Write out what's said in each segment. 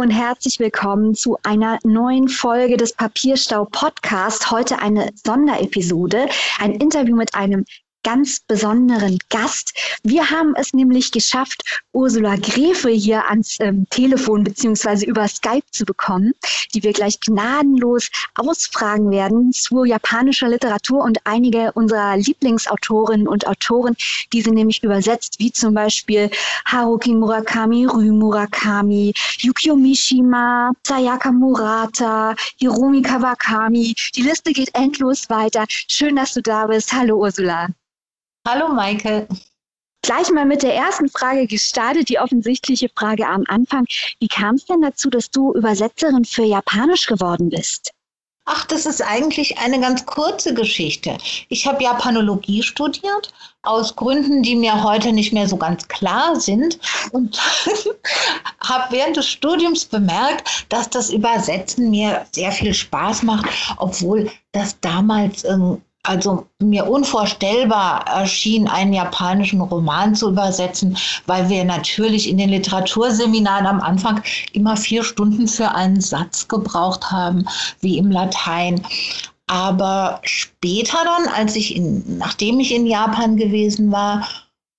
Und herzlich willkommen zu einer neuen Folge des Papierstau Podcast. Heute eine Sonderepisode, ein Interview mit einem ganz besonderen Gast. Wir haben es nämlich geschafft, Ursula Gräfe hier ans ähm, Telefon beziehungsweise über Skype zu bekommen, die wir gleich gnadenlos ausfragen werden zu japanischer Literatur und einige unserer Lieblingsautorinnen und Autoren, die sie nämlich übersetzt, wie zum Beispiel Haruki Murakami, Ryu Murakami, Yukio Mishima, Sayaka Murata, Hiromi Kawakami. Die Liste geht endlos weiter. Schön, dass du da bist. Hallo Ursula. Hallo Maike. Gleich mal mit der ersten Frage gestartet, die offensichtliche Frage am Anfang. Wie kam es denn dazu, dass du Übersetzerin für Japanisch geworden bist? Ach, das ist eigentlich eine ganz kurze Geschichte. Ich habe Japanologie studiert, aus Gründen, die mir heute nicht mehr so ganz klar sind. Und habe während des Studiums bemerkt, dass das Übersetzen mir sehr viel Spaß macht, obwohl das damals ähm, also mir unvorstellbar erschien, einen japanischen Roman zu übersetzen, weil wir natürlich in den Literaturseminaren am Anfang immer vier Stunden für einen Satz gebraucht haben, wie im Latein. Aber später dann, als ich in, nachdem ich in Japan gewesen war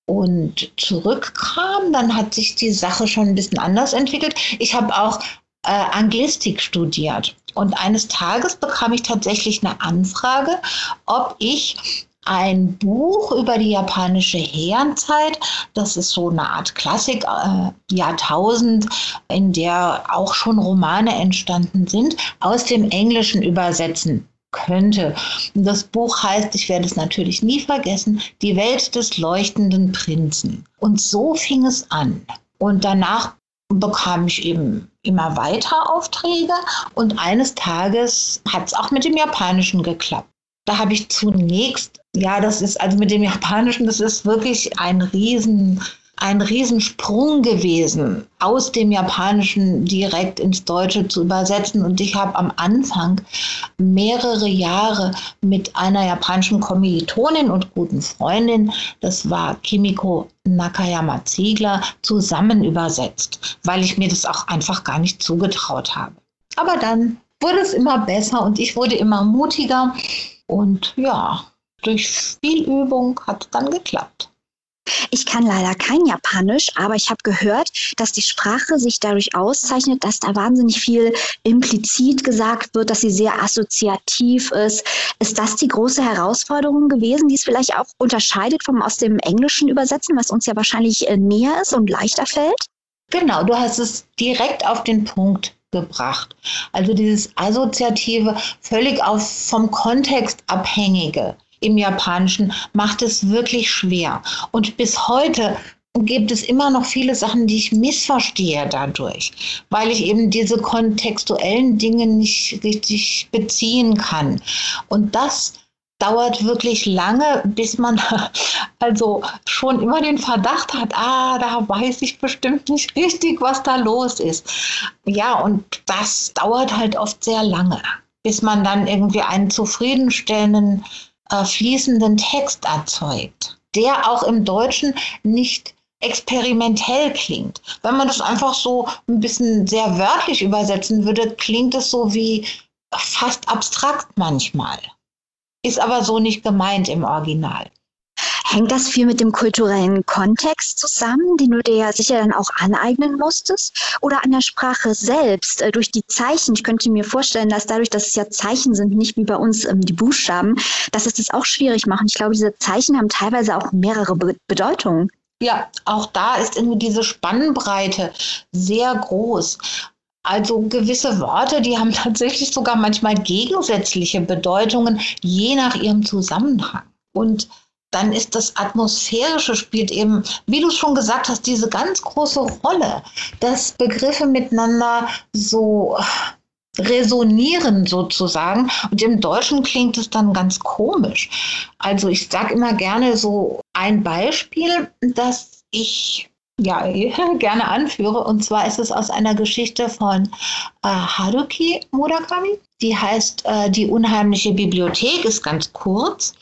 und zurückkam, dann hat sich die Sache schon ein bisschen anders entwickelt. Ich habe auch äh, Anglistik studiert. Und eines Tages bekam ich tatsächlich eine Anfrage, ob ich ein Buch über die japanische Herrenzeit, das ist so eine Art Klassik, äh, Jahrtausend, in der auch schon Romane entstanden sind, aus dem Englischen übersetzen könnte. Das Buch heißt, ich werde es natürlich nie vergessen, Die Welt des leuchtenden Prinzen. Und so fing es an. Und danach bekam ich eben immer weiter Aufträge und eines Tages hat es auch mit dem Japanischen geklappt. Da habe ich zunächst, ja, das ist also mit dem Japanischen, das ist wirklich ein riesen ein Riesensprung gewesen, aus dem Japanischen direkt ins Deutsche zu übersetzen. Und ich habe am Anfang mehrere Jahre mit einer japanischen Kommilitonin und guten Freundin, das war Kimiko Nakayama Ziegler, zusammen übersetzt, weil ich mir das auch einfach gar nicht zugetraut habe. Aber dann wurde es immer besser und ich wurde immer mutiger. Und ja, durch viel Übung hat es dann geklappt. Ich kann leider kein Japanisch, aber ich habe gehört, dass die Sprache sich dadurch auszeichnet, dass da wahnsinnig viel implizit gesagt wird, dass sie sehr assoziativ ist. Ist das die große Herausforderung gewesen, die es vielleicht auch unterscheidet vom aus dem Englischen übersetzen, was uns ja wahrscheinlich äh, näher ist und leichter fällt? Genau, du hast es direkt auf den Punkt gebracht. Also dieses assoziative, völlig auf vom Kontext abhängige im Japanischen macht es wirklich schwer. Und bis heute gibt es immer noch viele Sachen, die ich missverstehe dadurch, weil ich eben diese kontextuellen Dinge nicht richtig beziehen kann. Und das dauert wirklich lange, bis man also schon immer den Verdacht hat, ah, da weiß ich bestimmt nicht richtig, was da los ist. Ja, und das dauert halt oft sehr lange, bis man dann irgendwie einen zufriedenstellenden äh, fließenden Text erzeugt, der auch im Deutschen nicht experimentell klingt. Wenn man das einfach so ein bisschen sehr wörtlich übersetzen würde, klingt es so wie fast abstrakt manchmal. Ist aber so nicht gemeint im Original. Hängt das viel mit dem kulturellen Kontext zusammen, den du dir ja sicher dann auch aneignen musstest? Oder an der Sprache selbst, äh, durch die Zeichen? Ich könnte mir vorstellen, dass dadurch, dass es ja Zeichen sind, nicht wie bei uns ähm, die Buchstaben, dass es das auch schwierig macht. Ich glaube, diese Zeichen haben teilweise auch mehrere Be Bedeutungen. Ja, auch da ist irgendwie diese Spannbreite sehr groß. Also gewisse Worte, die haben tatsächlich sogar manchmal gegensätzliche Bedeutungen, je nach ihrem Zusammenhang. Und dann ist das Atmosphärische spielt eben, wie du schon gesagt hast, diese ganz große Rolle, dass Begriffe miteinander so resonieren sozusagen. Und im Deutschen klingt es dann ganz komisch. Also ich sage immer gerne so ein Beispiel, das ich ja, gerne anführe. Und zwar ist es aus einer Geschichte von äh, Haruki Murakami. Die heißt äh, Die unheimliche Bibliothek, ist ganz kurz.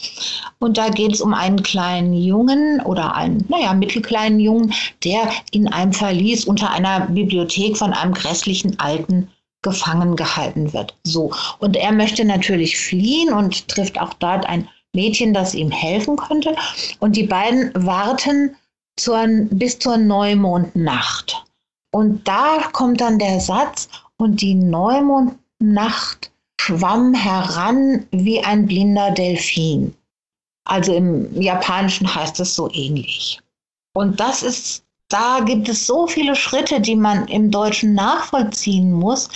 Und da geht es um einen kleinen Jungen oder einen, naja, mittelkleinen Jungen, der in einem Verlies unter einer Bibliothek von einem grässlichen Alten gefangen gehalten wird. So. Und er möchte natürlich fliehen und trifft auch dort ein Mädchen, das ihm helfen könnte. Und die beiden warten zur, bis zur Neumondnacht. Und da kommt dann der Satz, und die Neumondnacht schwamm heran wie ein blinder Delfin. Also im Japanischen heißt es so ähnlich. Und das ist, da gibt es so viele Schritte, die man im Deutschen nachvollziehen muss.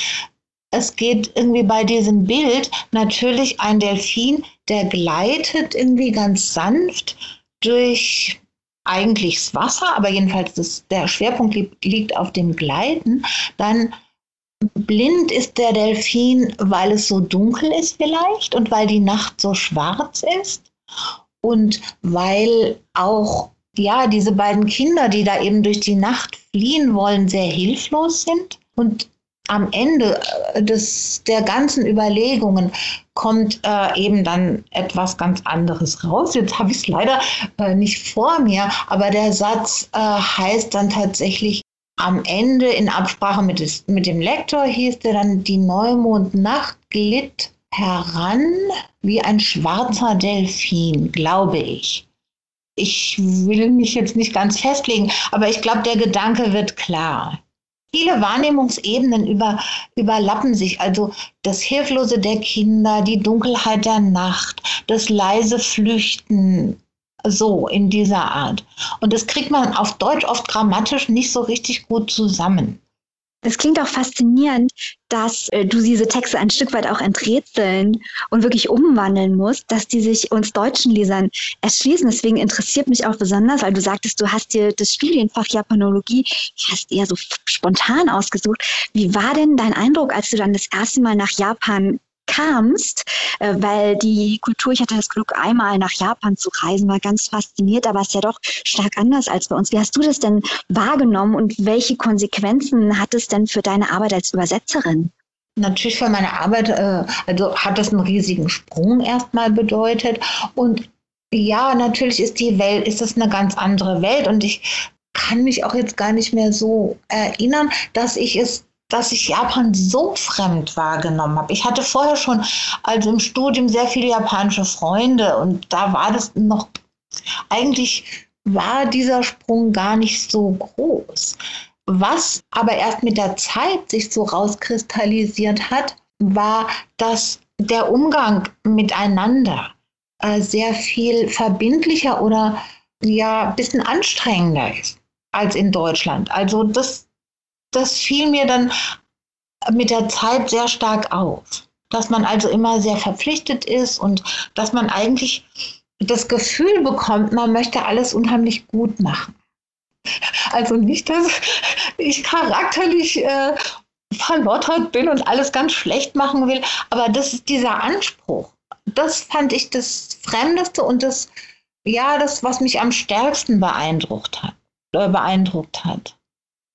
Es geht irgendwie bei diesem Bild natürlich ein Delfin, der gleitet irgendwie ganz sanft durch eigentlich das Wasser, aber jedenfalls das, der Schwerpunkt liegt, liegt auf dem Gleiten. Dann blind ist der Delfin, weil es so dunkel ist vielleicht und weil die Nacht so schwarz ist und weil auch ja diese beiden Kinder, die da eben durch die Nacht fliehen wollen, sehr hilflos sind und am Ende äh, des, der ganzen Überlegungen kommt äh, eben dann etwas ganz anderes raus. Jetzt habe ich es leider äh, nicht vor mir, aber der Satz äh, heißt dann tatsächlich am Ende in Absprache mit, des, mit dem Lektor hieß der dann, die Neumondnacht glitt heran wie ein schwarzer Delfin, glaube ich. Ich will mich jetzt nicht ganz festlegen, aber ich glaube, der Gedanke wird klar. Viele Wahrnehmungsebenen über, überlappen sich. Also das Hilflose der Kinder, die Dunkelheit der Nacht, das leise Flüchten, so in dieser Art. Und das kriegt man auf Deutsch oft grammatisch nicht so richtig gut zusammen. Es klingt auch faszinierend, dass äh, du diese Texte ein Stück weit auch enträtseln und wirklich umwandeln musst, dass die sich uns deutschen Lesern erschließen. Deswegen interessiert mich auch besonders, weil du sagtest, du hast dir das Studienfach Japanologie fast eher so spontan ausgesucht. Wie war denn dein Eindruck, als du dann das erste Mal nach Japan kamst, äh, weil die Kultur, ich hatte das Glück, einmal nach Japan zu reisen, war ganz fasziniert, aber es ist ja doch stark anders als bei uns. Wie hast du das denn wahrgenommen und welche Konsequenzen hat es denn für deine Arbeit als Übersetzerin? Natürlich für meine Arbeit, äh, also hat das einen riesigen Sprung erstmal bedeutet und ja, natürlich ist die Welt, ist das eine ganz andere Welt und ich kann mich auch jetzt gar nicht mehr so erinnern, dass ich es dass ich Japan so fremd wahrgenommen habe. Ich hatte vorher schon, also im Studium, sehr viele japanische Freunde und da war das noch, eigentlich war dieser Sprung gar nicht so groß. Was aber erst mit der Zeit sich so rauskristallisiert hat, war, dass der Umgang miteinander äh, sehr viel verbindlicher oder ja, ein bisschen anstrengender ist als in Deutschland. Also das das fiel mir dann mit der Zeit sehr stark auf. Dass man also immer sehr verpflichtet ist und dass man eigentlich das Gefühl bekommt, man möchte alles unheimlich gut machen. Also nicht, dass ich charakterlich äh, verlottert bin und alles ganz schlecht machen will, aber das ist dieser Anspruch. Das fand ich das Fremdeste und das, ja, das, was mich am stärksten beeindruckt hat. Äh, beeindruckt hat.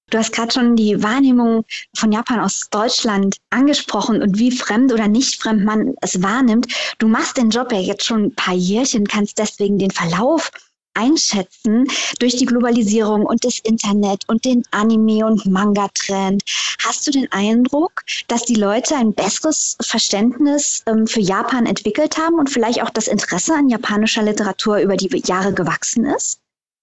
Du hast gerade schon die Wahrnehmung von Japan aus Deutschland angesprochen und wie fremd oder nicht fremd man es wahrnimmt. Du machst den Job ja jetzt schon ein paar Jährchen, kannst deswegen den Verlauf einschätzen durch die Globalisierung und das Internet und den Anime- und Manga-Trend. Hast du den Eindruck, dass die Leute ein besseres Verständnis ähm, für Japan entwickelt haben und vielleicht auch das Interesse an japanischer Literatur über die Jahre gewachsen ist?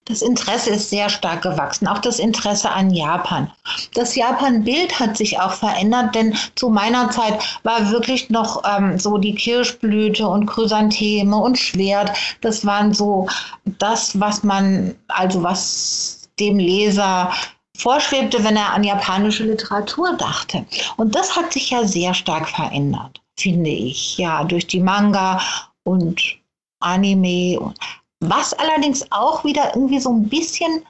Das Interesse ist sehr stark gewachsen, auch das Interesse an Japan. Das Japan-Bild hat sich auch verändert, denn zu meiner Zeit war wirklich noch ähm, so die Kirschblüte und Chrysantheme und Schwert. Das waren so das, was man, also was dem Leser vorschwebte, wenn er an japanische Literatur dachte. Und das hat sich ja sehr stark verändert, finde ich. Ja, durch die Manga und Anime. Was allerdings auch wieder irgendwie so ein bisschen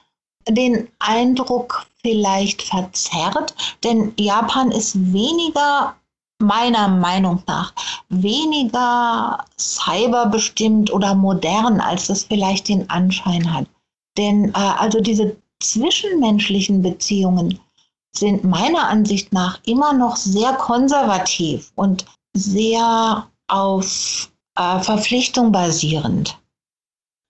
den Eindruck vielleicht verzerrt, denn Japan ist weniger, meiner Meinung nach, weniger cyberbestimmt oder modern, als es vielleicht den Anschein hat. Denn äh, also diese zwischenmenschlichen Beziehungen sind meiner Ansicht nach immer noch sehr konservativ und sehr auf äh, Verpflichtung basierend.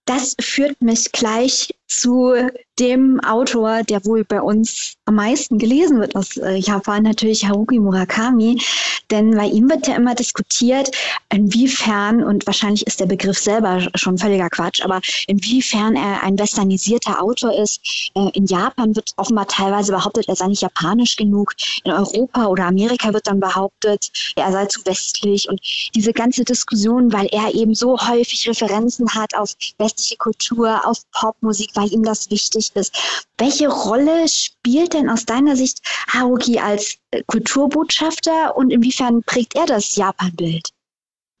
Das führt mich gleich zu dem Autor, der wohl bei uns am meisten gelesen wird aus äh, Japan, natürlich Haruki Murakami. Denn bei ihm wird ja immer diskutiert, inwiefern, und wahrscheinlich ist der Begriff selber schon völliger Quatsch, aber inwiefern er ein westernisierter Autor ist. Äh, in Japan wird offenbar teilweise behauptet, er sei nicht japanisch genug. In Europa oder Amerika wird dann behauptet, er sei zu westlich. Und diese ganze Diskussion, weil er eben so häufig Referenzen hat auf westliche Kultur, auf Popmusik, weil ihm das wichtig ist. Welche Rolle spielt denn aus deiner Sicht Haruki als äh, Kulturbotschafter und inwiefern prägt er das Japan-Bild?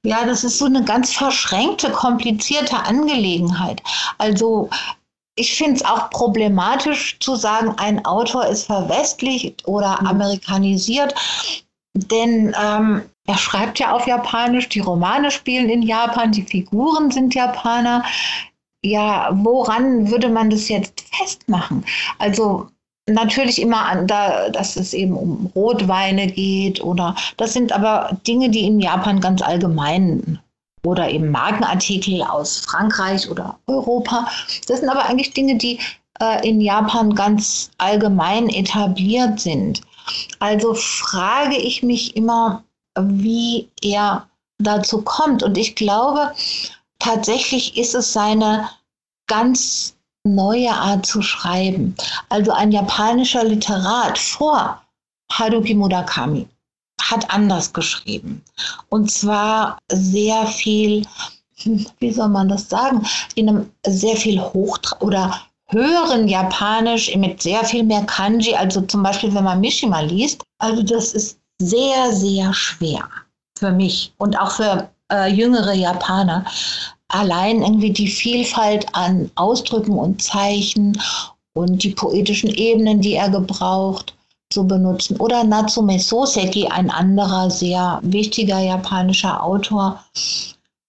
Ja, das ist so eine ganz verschränkte, komplizierte Angelegenheit. Also ich finde es auch problematisch zu sagen, ein Autor ist verwestlicht oder mhm. amerikanisiert, denn ähm, er schreibt ja auf Japanisch, die Romane spielen in Japan, die Figuren sind Japaner ja, woran würde man das jetzt festmachen? Also natürlich immer an, da, dass es eben um Rotweine geht oder das sind aber Dinge, die in Japan ganz allgemein oder eben Markenartikel aus Frankreich oder Europa. Das sind aber eigentlich Dinge, die äh, in Japan ganz allgemein etabliert sind. Also frage ich mich immer, wie er dazu kommt. Und ich glaube, tatsächlich ist es seine ganz neue Art zu schreiben. Also ein japanischer Literat vor Haruki Murakami hat anders geschrieben. Und zwar sehr viel, wie soll man das sagen, in einem sehr viel hoch oder höheren Japanisch mit sehr viel mehr Kanji. Also zum Beispiel, wenn man Mishima liest. Also das ist sehr, sehr schwer für mich und auch für äh, jüngere Japaner allein irgendwie die Vielfalt an Ausdrücken und Zeichen und die poetischen Ebenen, die er gebraucht, zu benutzen. Oder Natsume Soseki, ein anderer sehr wichtiger japanischer Autor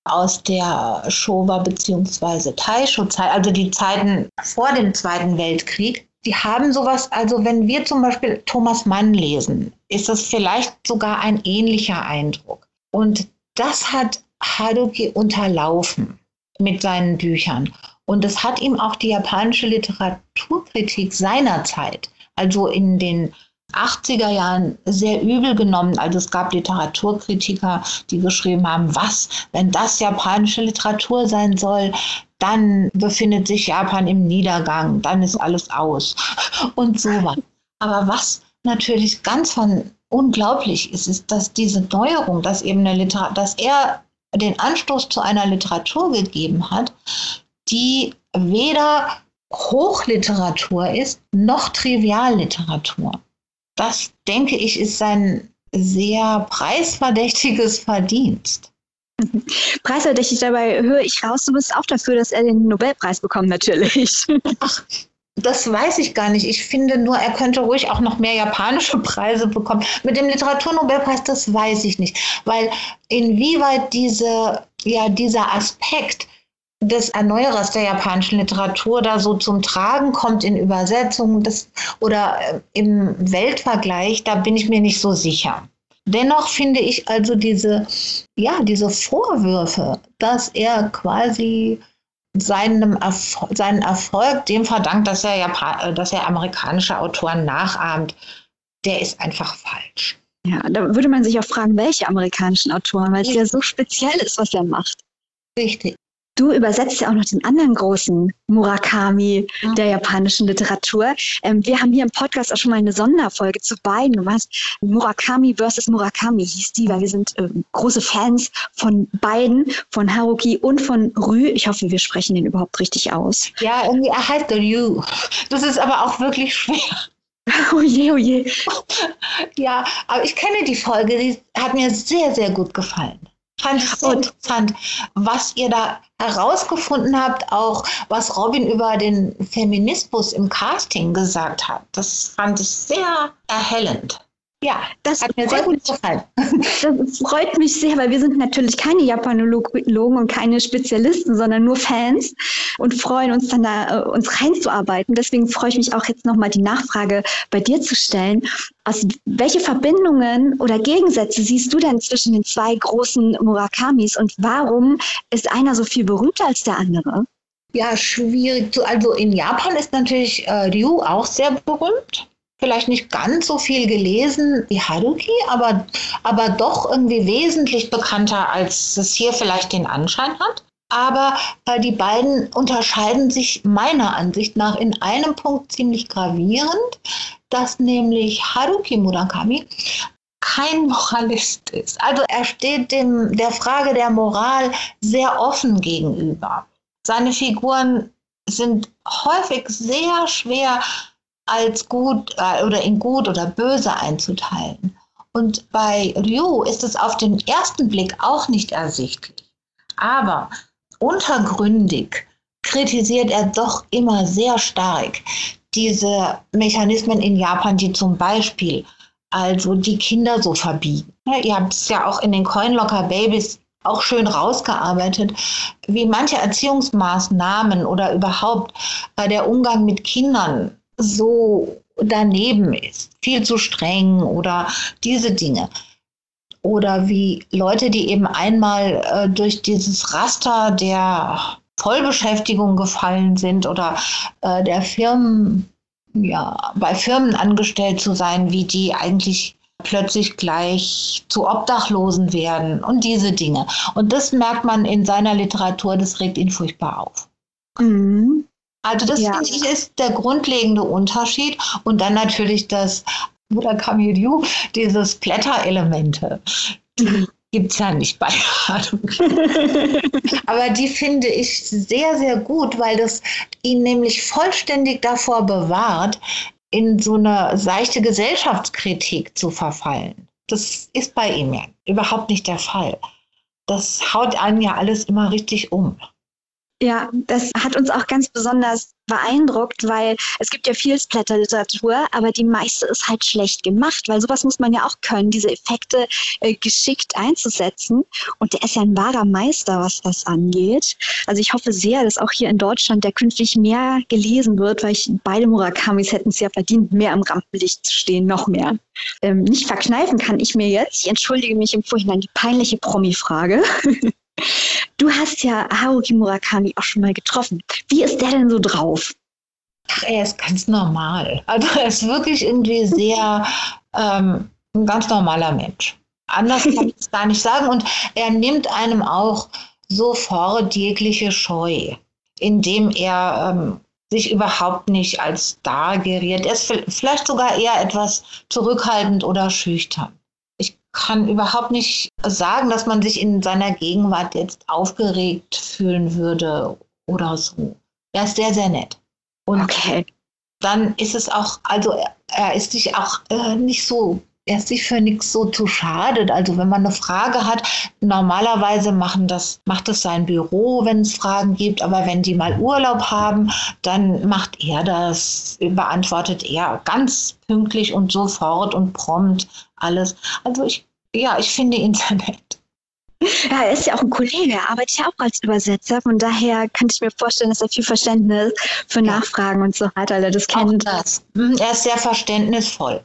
aus der Showa bzw. Taisho-Zeit, also die Zeiten vor dem Zweiten Weltkrieg. Die haben sowas, also wenn wir zum Beispiel Thomas Mann lesen, ist das vielleicht sogar ein ähnlicher Eindruck. Und das hat Haruki unterlaufen mit seinen Büchern. Und es hat ihm auch die japanische Literaturkritik seiner Zeit, also in den 80er Jahren sehr übel genommen. Also es gab Literaturkritiker, die geschrieben haben, was, wenn das japanische Literatur sein soll, dann befindet sich Japan im Niedergang, dann ist alles aus und so was. Aber was natürlich ganz von unglaublich ist, ist, dass diese Neuerung, dass eben eine Liter dass er den Anstoß zu einer Literatur gegeben hat, die weder Hochliteratur ist noch Trivialliteratur. Das, denke ich, ist sein sehr preisverdächtiges Verdienst. Preisverdächtig dabei höre ich raus, du bist auch dafür, dass er den Nobelpreis bekommt, natürlich. Ach, das weiß ich gar nicht. Ich finde nur, er könnte ruhig auch noch mehr japanische Preise bekommen. Mit dem Literaturnobelpreis, das weiß ich nicht. Weil inwieweit diese, ja, dieser Aspekt des Erneuerers der japanischen Literatur da so zum Tragen kommt in Übersetzungen des, oder äh, im Weltvergleich, da bin ich mir nicht so sicher. Dennoch finde ich also diese, ja, diese Vorwürfe, dass er quasi seinem Erfol seinen Erfolg dem verdankt, dass er, Japan äh, dass er amerikanische Autoren nachahmt, der ist einfach falsch. Ja, da würde man sich auch fragen, welche amerikanischen Autoren, weil es ja so speziell ist, was er macht. Richtig. Du übersetzt ja auch noch den anderen großen Murakami ja. der japanischen Literatur. Ähm, wir haben hier im Podcast auch schon mal eine Sonderfolge zu beiden gemacht. Murakami versus Murakami hieß die, weil wir sind äh, große Fans von beiden, von Haruki und von Rü. Ich hoffe, wir sprechen den überhaupt richtig aus. Ja, irgendwie er heißt Ryu. Das ist aber auch wirklich schwer. Oh je, oh je. Ja, aber ich kenne die Folge, die hat mir sehr, sehr gut gefallen. Fand ich so interessant, was ihr da herausgefunden habt, auch was Robin über den Feminismus im Casting gesagt hat. Das fand ich sehr erhellend. Ja, das hat mir sehr gut gefallen. Das freut mich sehr, weil wir sind natürlich keine Japanologen und keine Spezialisten, sondern nur Fans und freuen uns dann da, äh, uns reinzuarbeiten. Deswegen freue ich mich auch jetzt nochmal die Nachfrage bei dir zu stellen. Also, welche Verbindungen oder Gegensätze siehst du denn zwischen den zwei großen Murakamis und warum ist einer so viel berühmter als der andere? Ja, schwierig. zu. Also in Japan ist natürlich äh, Ryu auch sehr berühmt vielleicht nicht ganz so viel gelesen wie Haruki, aber, aber doch irgendwie wesentlich bekannter, als es hier vielleicht den Anschein hat. Aber äh, die beiden unterscheiden sich meiner Ansicht nach in einem Punkt ziemlich gravierend, dass nämlich Haruki Murakami kein Moralist ist. Also er steht dem, der Frage der Moral sehr offen gegenüber. Seine Figuren sind häufig sehr schwer als gut äh, oder in gut oder böse einzuteilen. Und bei Ryu ist es auf den ersten Blick auch nicht ersichtlich. Aber untergründig kritisiert er doch immer sehr stark diese Mechanismen in Japan, die zum Beispiel also die Kinder so verbiegen. Ja, ihr habt es ja auch in den Coinlocker Babies auch schön rausgearbeitet, wie manche Erziehungsmaßnahmen oder überhaupt äh, der Umgang mit Kindern so daneben ist, viel zu streng oder diese Dinge. Oder wie Leute, die eben einmal äh, durch dieses Raster der Vollbeschäftigung gefallen sind oder äh, der Firmen, ja, bei Firmen angestellt zu sein, wie die eigentlich plötzlich gleich zu Obdachlosen werden und diese Dinge. Und das merkt man in seiner Literatur, das regt ihn furchtbar auf. Mhm. Also das ja. finde ich ist der grundlegende Unterschied. Und dann natürlich das Murakami Ryu, dieses Blätterelemente. Die gibt es ja nicht bei Aber die finde ich sehr, sehr gut, weil das ihn nämlich vollständig davor bewahrt, in so eine seichte Gesellschaftskritik zu verfallen. Das ist bei ihm ja überhaupt nicht der Fall. Das haut einen ja alles immer richtig um. Ja, das hat uns auch ganz besonders beeindruckt, weil es gibt ja viel Splatter-Literatur, aber die meiste ist halt schlecht gemacht, weil sowas muss man ja auch können, diese Effekte äh, geschickt einzusetzen. Und der ist ja ein wahrer Meister, was das angeht. Also ich hoffe sehr, dass auch hier in Deutschland der künftig mehr gelesen wird, weil ich beide Murakamis hätten es ja verdient, mehr im Rampenlicht zu stehen, noch mehr. Ähm, nicht verkneifen kann ich mir jetzt, ich entschuldige mich im Vorhinein, die peinliche Promi-Frage. Du hast ja Haruki Murakami auch schon mal getroffen. Wie ist der denn so drauf? Ach, er ist ganz normal. Also er ist wirklich irgendwie sehr ähm, ein ganz normaler Mensch. Anders kann ich es gar nicht sagen. Und er nimmt einem auch sofort jegliche Scheu, indem er ähm, sich überhaupt nicht als Star geriert. Er ist vielleicht sogar eher etwas zurückhaltend oder schüchtern kann überhaupt nicht sagen, dass man sich in seiner Gegenwart jetzt aufgeregt fühlen würde oder so. Er ist sehr, sehr nett. Und okay. dann ist es auch, also er ist sich auch äh, nicht so er ist sich für nichts so zu schade. Also wenn man eine Frage hat, normalerweise machen das, macht es sein Büro, wenn es Fragen gibt, aber wenn die mal Urlaub haben, dann macht er das, beantwortet er ganz pünktlich und sofort und prompt alles. Also ich, ja, ich finde ihn sehr nett. Ja, er ist ja auch ein Kollege, er arbeitet ja auch als Übersetzer. Von daher könnte ich mir vorstellen, dass er viel Verständnis für Nachfragen und so hat, er das kennt. Das. Mhm, er ist sehr verständnisvoll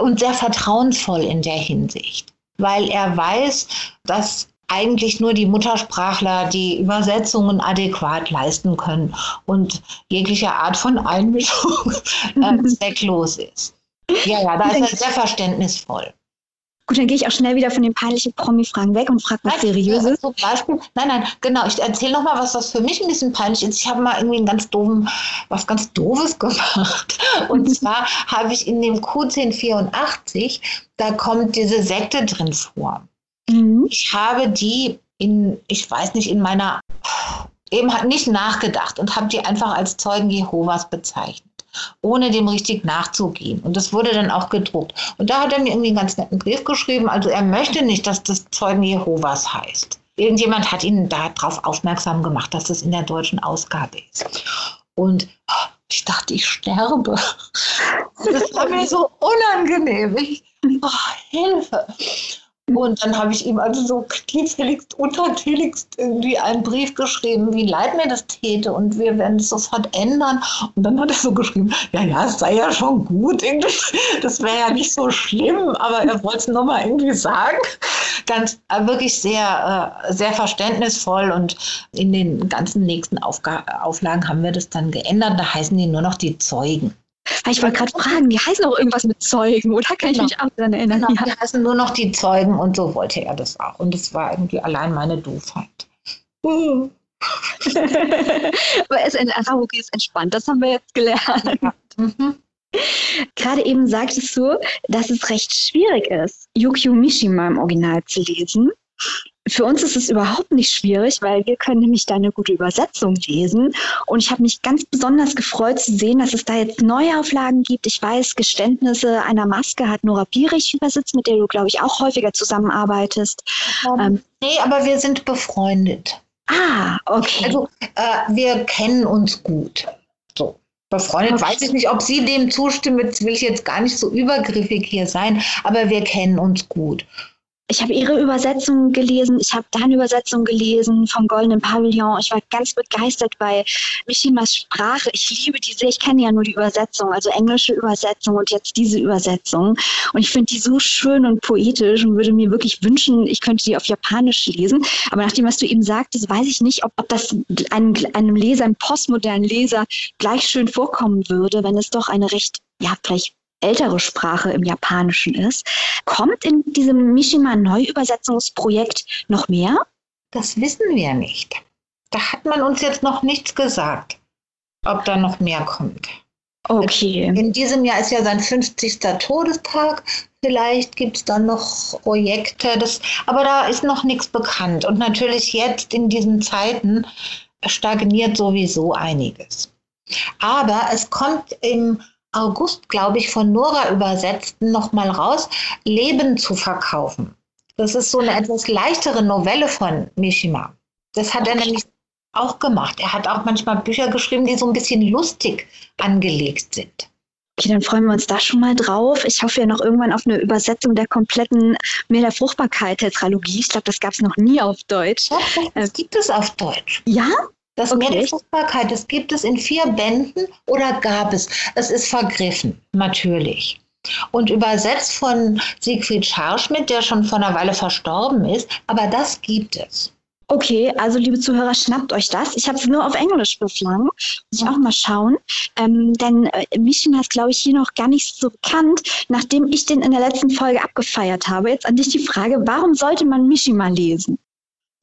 und sehr vertrauensvoll in der Hinsicht, weil er weiß, dass eigentlich nur die Muttersprachler die Übersetzungen adäquat leisten können und jegliche Art von Einmischung äh, zwecklos ist. Ja, ja, da ist er sehr verständnisvoll. Gut, dann gehe ich auch schnell wieder von den peinlichen Promi-Fragen weg und frage was Seriöses. Zum Beispiel, nein, nein, genau. Ich erzähle noch mal was, was für mich ein bisschen peinlich ist. Ich habe mal irgendwie einen ganz doofen, was ganz Doofes gemacht. Und zwar habe ich in dem Q1084, da kommt diese Sekte drin vor. Mhm. Ich habe die in, ich weiß nicht, in meiner, eben nicht nachgedacht und habe die einfach als Zeugen Jehovas bezeichnet ohne dem richtig nachzugehen. Und das wurde dann auch gedruckt. Und da hat er mir irgendwie einen ganz netten Brief geschrieben. Also er möchte nicht, dass das Zeugen Jehovas heißt. Irgendjemand hat ihn darauf aufmerksam gemacht, dass das in der deutschen Ausgabe ist. Und ich dachte, ich sterbe. Das war mir so unangenehm. Ich, oh, Hilfe. Und dann habe ich ihm also so tiefhelligst, untertäligst irgendwie einen Brief geschrieben, wie leid mir das täte und wir werden es sofort ändern. Und dann hat er so geschrieben, ja, ja, es sei ja schon gut, das wäre ja nicht so schlimm, aber er wollte es nur mal irgendwie sagen. Ganz äh, wirklich sehr, äh, sehr verständnisvoll und in den ganzen nächsten Aufga Auflagen haben wir das dann geändert. Da heißen die nur noch die Zeugen. Ich wollte gerade fragen, die heißen auch irgendwas mit Zeugen, oder? Kann genau. ich mich auch daran erinnern? Genau, die heißen nur noch die Zeugen und so wollte er das auch. Und es war irgendwie allein meine Doofheit. Uh. Aber es, Karaoke ist entspannt, das haben wir jetzt gelernt. Ja. Mhm. Gerade eben sagtest du, dass es recht schwierig ist, Yukio Mishima im Original zu lesen. Für uns ist es überhaupt nicht schwierig, weil wir können nämlich deine gute Übersetzung lesen. Und ich habe mich ganz besonders gefreut zu sehen, dass es da jetzt Neuauflagen gibt. Ich weiß, Geständnisse einer Maske hat Nora Bierich übersetzt, mit der du, glaube ich, auch häufiger zusammenarbeitest. Um, ähm, nee, aber wir sind befreundet. Ah, okay. Also äh, wir kennen uns gut. So. Befreundet okay. weiß ich nicht, ob sie dem zustimmt, will ich jetzt gar nicht so übergriffig hier sein, aber wir kennen uns gut ich habe ihre Übersetzung gelesen, ich habe deine Übersetzung gelesen vom Goldenen Pavillon. Ich war ganz begeistert bei Mishimas Sprache. Ich liebe diese, ich kenne ja nur die Übersetzung, also englische Übersetzung und jetzt diese Übersetzung. Und ich finde die so schön und poetisch und würde mir wirklich wünschen, ich könnte die auf Japanisch lesen. Aber nach dem, was du eben sagtest, weiß ich nicht, ob, ob das einem, einem Leser, einem postmodernen Leser gleich schön vorkommen würde, wenn es doch eine recht, ja, vielleicht ältere Sprache im Japanischen ist. Kommt in diesem Mishima Neuübersetzungsprojekt noch mehr? Das wissen wir nicht. Da hat man uns jetzt noch nichts gesagt, ob da noch mehr kommt. Okay. In diesem Jahr ist ja sein 50. Todestag. Vielleicht gibt es dann noch Projekte, das, aber da ist noch nichts bekannt. Und natürlich jetzt in diesen Zeiten stagniert sowieso einiges. Aber es kommt im August, glaube ich, von Nora übersetzt, nochmal raus, Leben zu verkaufen. Das ist so eine etwas leichtere Novelle von Mishima. Das hat er nämlich auch gemacht. Er hat auch manchmal Bücher geschrieben, die so ein bisschen lustig angelegt sind. Okay, dann freuen wir uns da schon mal drauf. Ich hoffe ja noch irgendwann auf eine Übersetzung der kompletten Meer der Fruchtbarkeit Tetralogie. Ich glaube, das gab es noch nie auf Deutsch. Ja, das äh, gibt es auf Deutsch. Ja? Das okay. Meer der Fruchtbarkeit, das gibt es in vier Bänden oder gab es? Es ist vergriffen, natürlich. Und übersetzt von Siegfried Scharschmidt, der schon vor einer Weile verstorben ist, aber das gibt es. Okay, also liebe Zuhörer, schnappt euch das. Ich habe es nur auf Englisch bislang. Muss ich auch mal schauen. Ähm, denn äh, Mishima ist, glaube ich, hier noch gar nicht so bekannt, nachdem ich den in der letzten Folge abgefeiert habe. Jetzt an dich die Frage, warum sollte man Mishima lesen?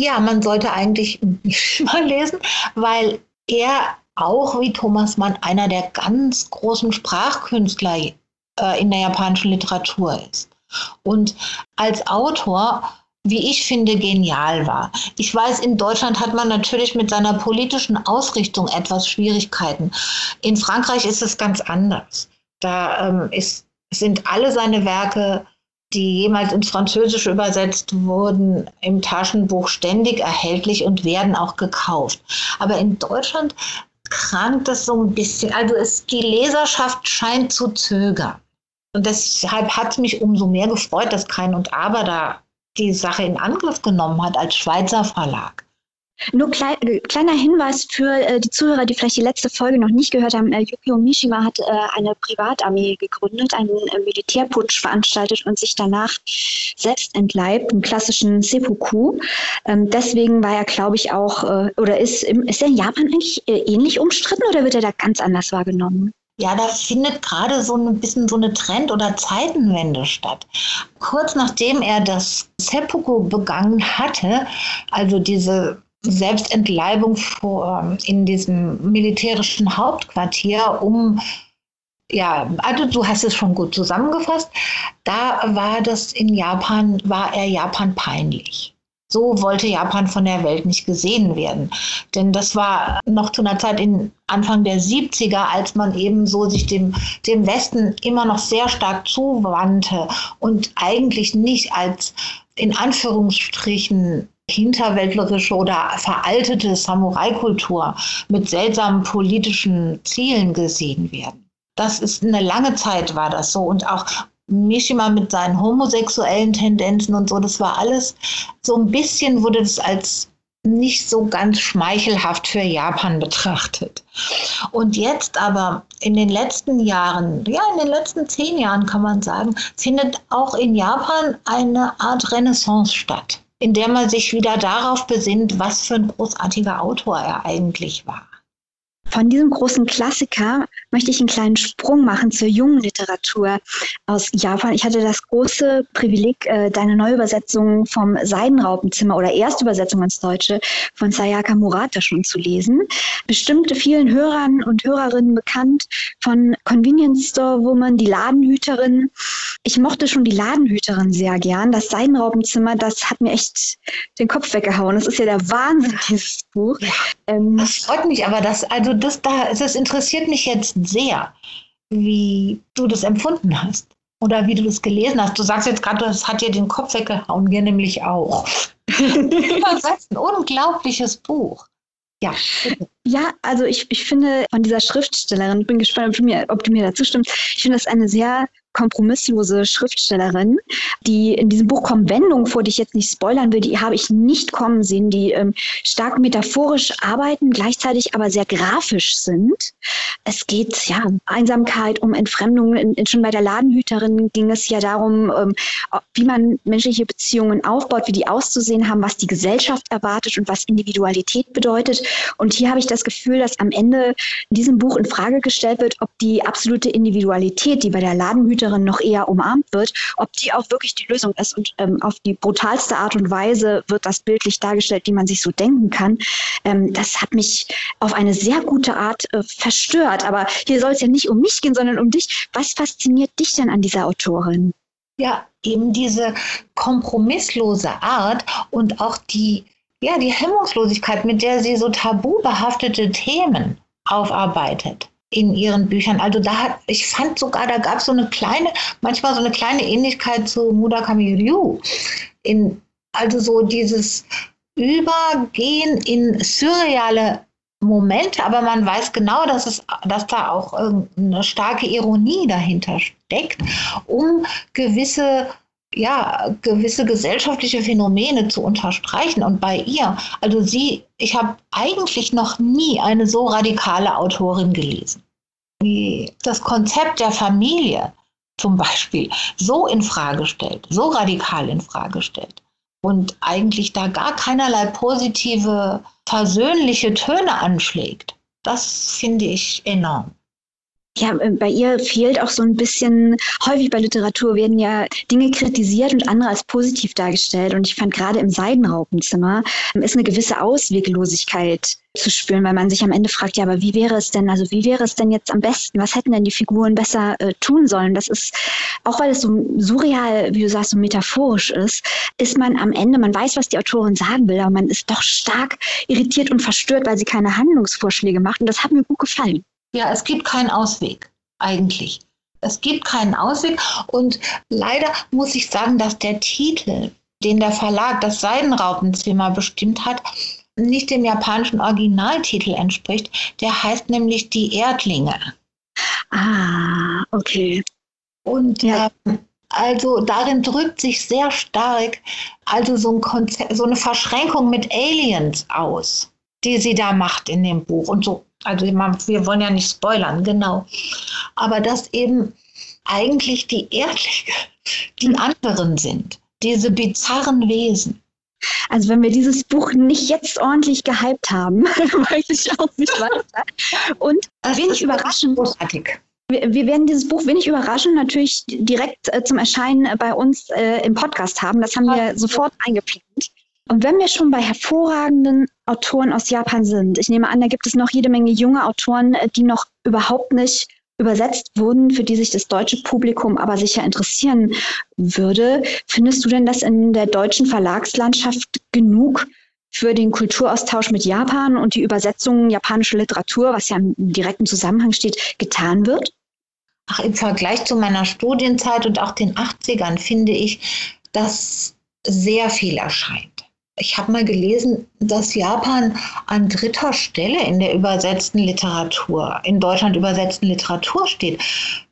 Ja, man sollte eigentlich mal lesen, weil er auch wie Thomas Mann einer der ganz großen Sprachkünstler äh, in der japanischen Literatur ist. Und als Autor, wie ich finde, genial war. Ich weiß, in Deutschland hat man natürlich mit seiner politischen Ausrichtung etwas Schwierigkeiten. In Frankreich ist es ganz anders. Da ähm, ist, sind alle seine Werke die jemals ins Französische übersetzt wurden, im Taschenbuch ständig erhältlich und werden auch gekauft. Aber in Deutschland krankt das so ein bisschen. Also es, die Leserschaft scheint zu zögern. Und deshalb hat es mich umso mehr gefreut, dass Kein und Aber da die Sache in Angriff genommen hat als Schweizer Verlag. Nur klein, äh, kleiner Hinweis für äh, die Zuhörer, die vielleicht die letzte Folge noch nicht gehört haben. Äh, Yukio Mishima hat äh, eine Privatarmee gegründet, einen äh, Militärputsch veranstaltet und sich danach selbst entleibt, einen klassischen Seppuku. Ähm, deswegen war er, glaube ich, auch, äh, oder ist, ist er in Japan eigentlich ähnlich umstritten oder wird er da ganz anders wahrgenommen? Ja, da findet gerade so ein bisschen so eine Trend- oder Zeitenwende statt. Kurz nachdem er das Seppuku begangen hatte, also diese Selbstentleibung vor, in diesem militärischen Hauptquartier, um ja, also du hast es schon gut zusammengefasst. Da war das in Japan, war er Japan peinlich. So wollte Japan von der Welt nicht gesehen werden. Denn das war noch zu einer Zeit in Anfang der 70er, als man eben so sich dem, dem Westen immer noch sehr stark zuwandte und eigentlich nicht als in Anführungsstrichen hinterwäldlerische oder veraltete Samurai-Kultur mit seltsamen politischen Zielen gesehen werden. Das ist eine lange Zeit war das so und auch Mishima mit seinen homosexuellen Tendenzen und so, das war alles so ein bisschen, wurde das als nicht so ganz schmeichelhaft für Japan betrachtet. Und jetzt aber in den letzten Jahren, ja, in den letzten zehn Jahren kann man sagen, findet auch in Japan eine Art Renaissance statt, in der man sich wieder darauf besinnt, was für ein großartiger Autor er eigentlich war. Von diesem großen Klassiker möchte ich einen kleinen Sprung machen zur jungen Literatur aus Japan. Ich hatte das große Privileg, äh, deine Neuübersetzung vom Seidenraupenzimmer oder Erstübersetzung ins Deutsche von Sayaka Murata schon zu lesen. Bestimmt vielen Hörern und Hörerinnen bekannt von Convenience Store Woman, die Ladenhüterin. Ich mochte schon die Ladenhüterin sehr gern. Das Seidenraupenzimmer, das hat mir echt den Kopf weggehauen. Das ist ja der Wahnsinn, dieses Buch. Ja, ähm, das freut mich aber, dass also das, da, das interessiert mich jetzt sehr, wie du das empfunden hast oder wie du das gelesen hast. Du sagst jetzt gerade, das hat dir den Kopf weggehauen, mir nämlich auch. Übersetzt ein unglaubliches Buch. Ja, Ja, also ich, ich finde von dieser Schriftstellerin, ich bin gespannt, ob du mir, ob du mir dazu stimmst, ich finde das eine sehr kompromisslose Schriftstellerin, die in diesem Buch kommen Wendungen vor, die ich jetzt nicht spoilern will, die habe ich nicht kommen sehen, die ähm, stark metaphorisch arbeiten, gleichzeitig aber sehr grafisch sind. Es geht ja um Einsamkeit, um Entfremdung. In, in, schon bei der Ladenhüterin ging es ja darum, ähm, wie man menschliche Beziehungen aufbaut, wie die auszusehen haben, was die Gesellschaft erwartet und was Individualität bedeutet. Und hier habe ich das Gefühl, dass am Ende in diesem Buch in Frage gestellt wird, ob die absolute Individualität, die bei der Ladenhüterin Computerin noch eher umarmt wird, ob die auch wirklich die Lösung ist. Und ähm, auf die brutalste Art und Weise wird das bildlich dargestellt, wie man sich so denken kann. Ähm, das hat mich auf eine sehr gute Art äh, verstört. Aber hier soll es ja nicht um mich gehen, sondern um dich. Was fasziniert dich denn an dieser Autorin? Ja, eben diese kompromisslose Art und auch die, ja, die Hemmungslosigkeit, mit der sie so tabubehaftete Themen aufarbeitet in ihren Büchern. Also da hat, ich fand sogar, da gab es so eine kleine, manchmal so eine kleine Ähnlichkeit zu Murakami Ryu. In, also so dieses Übergehen in surreale Momente, aber man weiß genau, dass, es, dass da auch eine starke Ironie dahinter steckt, um gewisse ja, gewisse gesellschaftliche Phänomene zu unterstreichen. Und bei ihr, also sie, ich habe eigentlich noch nie eine so radikale Autorin gelesen. Die das Konzept der Familie zum Beispiel so in Frage stellt, so radikal in Frage stellt und eigentlich da gar keinerlei positive, versöhnliche Töne anschlägt. Das finde ich enorm. Ja, äh, bei ihr fehlt auch so ein bisschen, häufig bei Literatur werden ja Dinge kritisiert und andere als positiv dargestellt. Und ich fand gerade im Seidenraupenzimmer ähm, ist eine gewisse Ausweglosigkeit zu spüren, weil man sich am Ende fragt, ja, aber wie wäre es denn, also wie wäre es denn jetzt am besten? Was hätten denn die Figuren besser äh, tun sollen? Das ist, auch weil es so surreal, wie du sagst, so metaphorisch ist, ist man am Ende, man weiß, was die Autorin sagen will, aber man ist doch stark irritiert und verstört, weil sie keine Handlungsvorschläge macht. Und das hat mir gut gefallen. Ja, es gibt keinen Ausweg eigentlich. Es gibt keinen Ausweg und leider muss ich sagen, dass der Titel, den der Verlag das Seidenraupenzimmer bestimmt hat, nicht dem japanischen Originaltitel entspricht. Der heißt nämlich Die Erdlinge. Ah, okay. Und ja. äh, also darin drückt sich sehr stark also so, ein Konzept, so eine Verschränkung mit Aliens aus, die sie da macht in dem Buch. Und so also wir wollen ja nicht spoilern, genau. Aber dass eben eigentlich die Erdlinge die anderen sind, diese bizarren Wesen. Also wenn wir dieses Buch nicht jetzt ordentlich gehypt haben, weiß ich auch nicht weiter. Und das wenig überraschend. Großartig. Wir, werden dieses Buch wenig überraschend natürlich direkt äh, zum Erscheinen bei uns äh, im Podcast haben. Das haben wir sofort eingeplant. Und wenn wir schon bei hervorragenden Autoren aus Japan sind, ich nehme an, da gibt es noch jede Menge junge Autoren, äh, die noch überhaupt nicht übersetzt wurden, für die sich das deutsche Publikum aber sicher interessieren würde. Findest du denn, dass in der deutschen Verlagslandschaft genug für den Kulturaustausch mit Japan und die Übersetzung japanischer Literatur, was ja im direkten Zusammenhang steht, getan wird? Ach, im Vergleich zu meiner Studienzeit und auch den 80ern finde ich, dass sehr viel erscheint Ich habe mal gelesen, dass Japan an dritter Stelle in der übersetzten Literatur, in Deutschland übersetzten Literatur steht.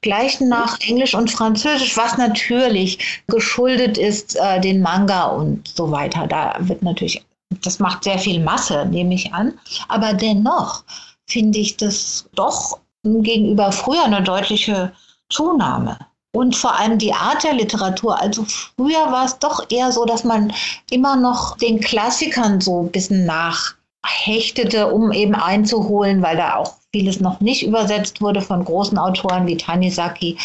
Gleich nach Englisch und Französisch, was natürlich geschuldet ist äh, den Manga und so weiter. Da wird natürlich, das macht sehr viel Masse, nehme ich an. Aber dennoch finde ich das doch gegenüber früher eine deutliche Zunahme. Und vor allem die Art der Literatur. Also früher war es doch eher so, dass man immer noch den Klassikern so ein bisschen nachhechtete, um eben einzuholen, weil da auch vieles noch nicht übersetzt wurde von großen Autoren wie Tanizaki.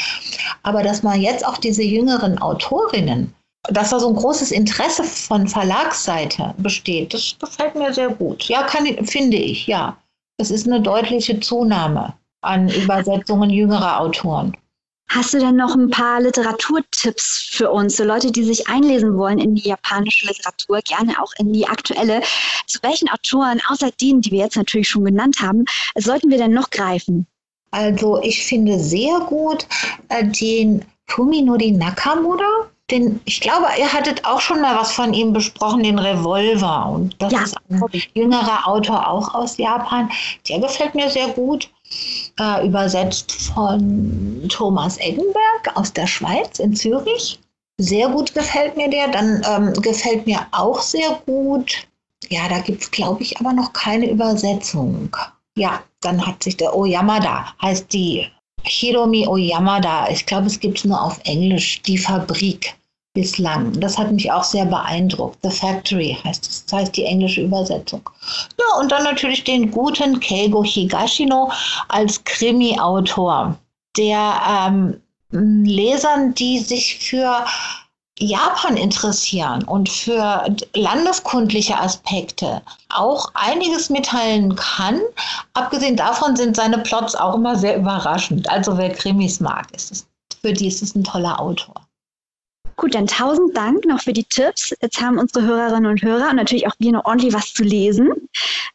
Aber dass man jetzt auch diese jüngeren Autorinnen, dass da so ein großes Interesse von Verlagsseite besteht, das gefällt mir sehr gut. Ja, kann, finde ich, ja. Es ist eine deutliche Zunahme an Übersetzungen jüngerer Autoren. Hast du denn noch ein paar Literaturtipps für uns, so Leute, die sich einlesen wollen in die japanische Literatur, gerne auch in die aktuelle? Zu welchen Autoren, außer denen, die wir jetzt natürlich schon genannt haben, sollten wir denn noch greifen? Also ich finde sehr gut äh, den Fuminori Nakamura. Den, ich glaube, ihr hattet auch schon mal was von ihm besprochen, den Revolver. Und das ja, ist ein jüngerer Autor auch aus Japan. Der gefällt mir sehr gut äh, übersetzt von Thomas Eggenberg aus der Schweiz in Zürich. Sehr gut gefällt mir der. Dann ähm, gefällt mir auch sehr gut. Ja, da gibt es, glaube ich, aber noch keine Übersetzung. Ja, dann hat sich der Oyamada, heißt die Hiromi Oyamada. Ich glaube, es gibt es nur auf Englisch, die Fabrik bislang. Das hat mich auch sehr beeindruckt. The Factory heißt es, das heißt die englische Übersetzung. Ja, und dann natürlich den guten Keigo Higashino als Krimi-Autor, der ähm, Lesern, die sich für Japan interessieren und für landeskundliche Aspekte auch einiges mitteilen kann. Abgesehen davon sind seine Plots auch immer sehr überraschend. Also wer Krimis mag, ist es, für die ist es ein toller Autor. Gut, dann tausend Dank noch für die Tipps. Jetzt haben unsere Hörerinnen und Hörer und natürlich auch wir noch ordentlich was zu lesen.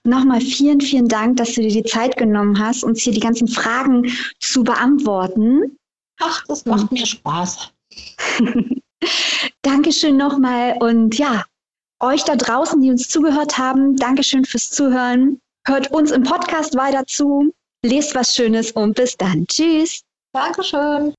Nochmal vielen, vielen Dank, dass du dir die Zeit genommen hast, uns hier die ganzen Fragen zu beantworten. Ach, das macht mir Spaß. Dankeschön nochmal und ja, euch da draußen, die uns zugehört haben, Dankeschön fürs Zuhören. Hört uns im Podcast weiter zu, lest was Schönes und bis dann. Tschüss. Dankeschön.